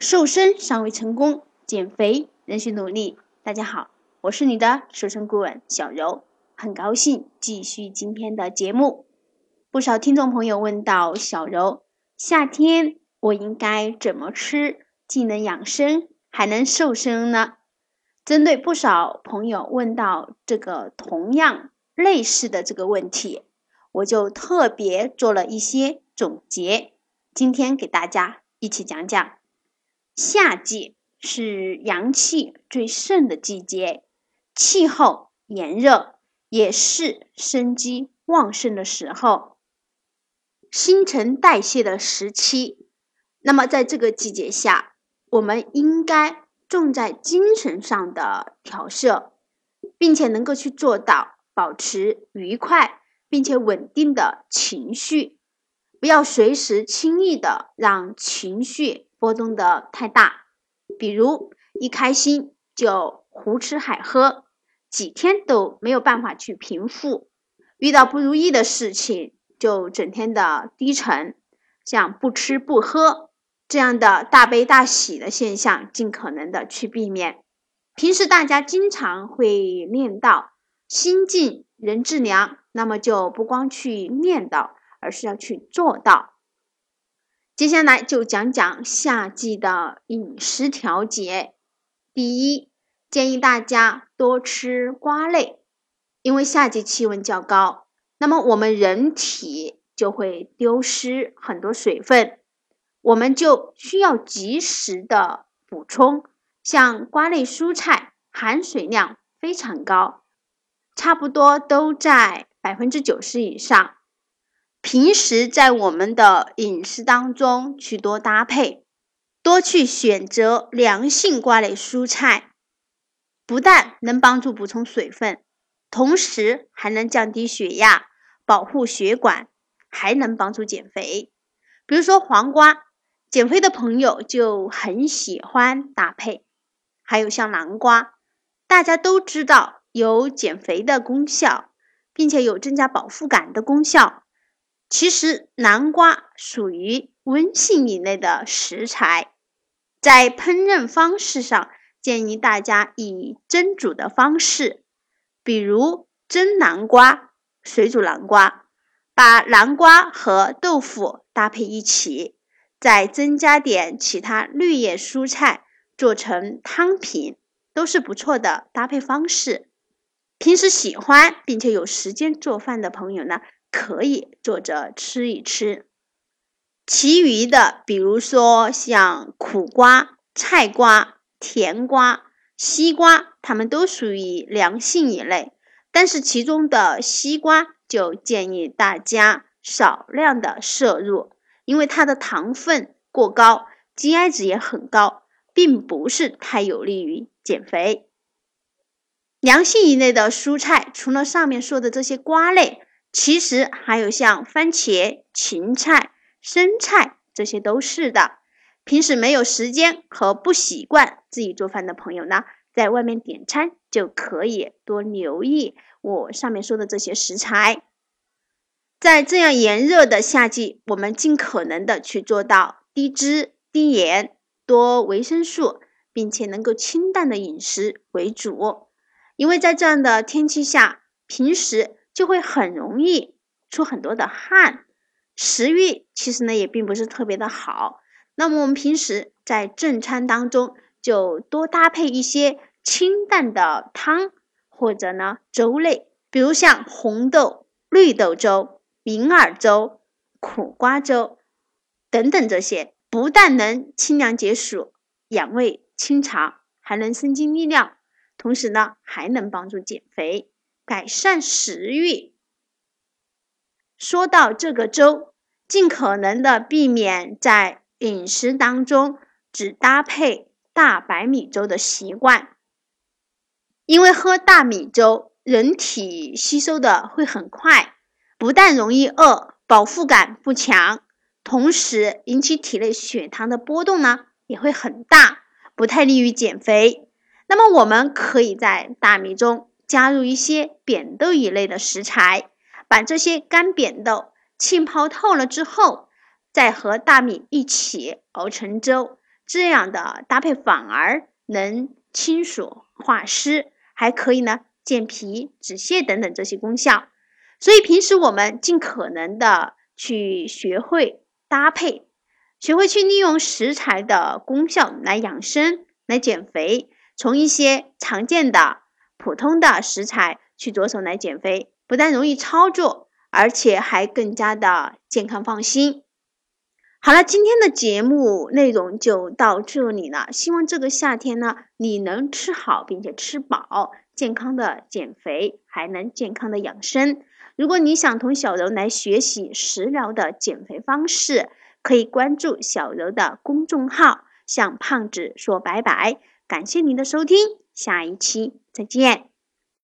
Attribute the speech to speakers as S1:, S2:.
S1: 瘦身尚未成功，减肥仍需努力。大家好，我是你的瘦身顾问小柔，很高兴继续今天的节目。不少听众朋友问到小柔，夏天我应该怎么吃，既能养生还能瘦身呢？针对不少朋友问到这个同样类似的这个问题，我就特别做了一些总结，今天给大家一起讲讲。夏季是阳气最盛的季节，气候炎热，也是生机旺盛的时候，新陈代谢的时期。那么，在这个季节下，我们应该重在精神上的调摄，并且能够去做到保持愉快并且稳定的情绪，不要随时轻易的让情绪。波动的太大，比如一开心就胡吃海喝，几天都没有办法去平复；遇到不如意的事情就整天的低沉，像不吃不喝这样的大悲大喜的现象，尽可能的去避免。平时大家经常会念叨“心静人自凉”，那么就不光去念叨，而是要去做到。接下来就讲讲夏季的饮食调节。第一，建议大家多吃瓜类，因为夏季气温较高，那么我们人体就会丢失很多水分，我们就需要及时的补充。像瓜类蔬菜含水量非常高，差不多都在百分之九十以上。平时在我们的饮食当中去多搭配，多去选择凉性瓜类蔬菜，不但能帮助补充水分，同时还能降低血压、保护血管，还能帮助减肥。比如说黄瓜，减肥的朋友就很喜欢搭配。还有像南瓜，大家都知道有减肥的功效，并且有增加饱腹感的功效。其实南瓜属于温性一类的食材，在烹饪方式上，建议大家以蒸煮的方式，比如蒸南瓜、水煮南瓜，把南瓜和豆腐搭配一起，再增加点其他绿叶蔬菜，做成汤品，都是不错的搭配方式。平时喜欢并且有时间做饭的朋友呢？可以做着吃一吃，其余的，比如说像苦瓜、菜瓜、甜瓜、西瓜，它们都属于凉性一类。但是其中的西瓜就建议大家少量的摄入，因为它的糖分过高，GI 值也很高，并不是太有利于减肥。凉性一类的蔬菜，除了上面说的这些瓜类。其实还有像番茄、芹菜、生菜，这些都是的。平时没有时间和不习惯自己做饭的朋友呢，在外面点餐就可以多留意我上面说的这些食材。在这样炎热的夏季，我们尽可能的去做到低脂、低盐、多维生素，并且能够清淡的饮食为主。因为在这样的天气下，平时。就会很容易出很多的汗，食欲其实呢也并不是特别的好。那么我们平时在正餐当中就多搭配一些清淡的汤或者呢粥类，比如像红豆、绿豆粥、银耳粥、苦瓜粥等等这些，不但能清凉解暑、养胃清肠，还能生津利尿，同时呢还能帮助减肥。改善食欲。说到这个粥，尽可能的避免在饮食当中只搭配大白米粥的习惯，因为喝大米粥，人体吸收的会很快，不但容易饿，饱腹感不强，同时引起体内血糖的波动呢也会很大，不太利于减肥。那么我们可以在大米中。加入一些扁豆一类的食材，把这些干扁豆浸泡透了之后，再和大米一起熬成粥，这样的搭配反而能清暑化湿，还可以呢健脾止泻等等这些功效。所以平时我们尽可能的去学会搭配，学会去利用食材的功效来养生、来减肥。从一些常见的、普通的食材去着手来减肥，不但容易操作，而且还更加的健康放心。好了，今天的节目内容就到这里了。希望这个夏天呢，你能吃好并且吃饱，健康的减肥，还能健康的养生。如果你想同小柔来学习食疗的减肥方式，可以关注小柔的公众号，向胖子说拜拜。感谢您的收听，下一期再见。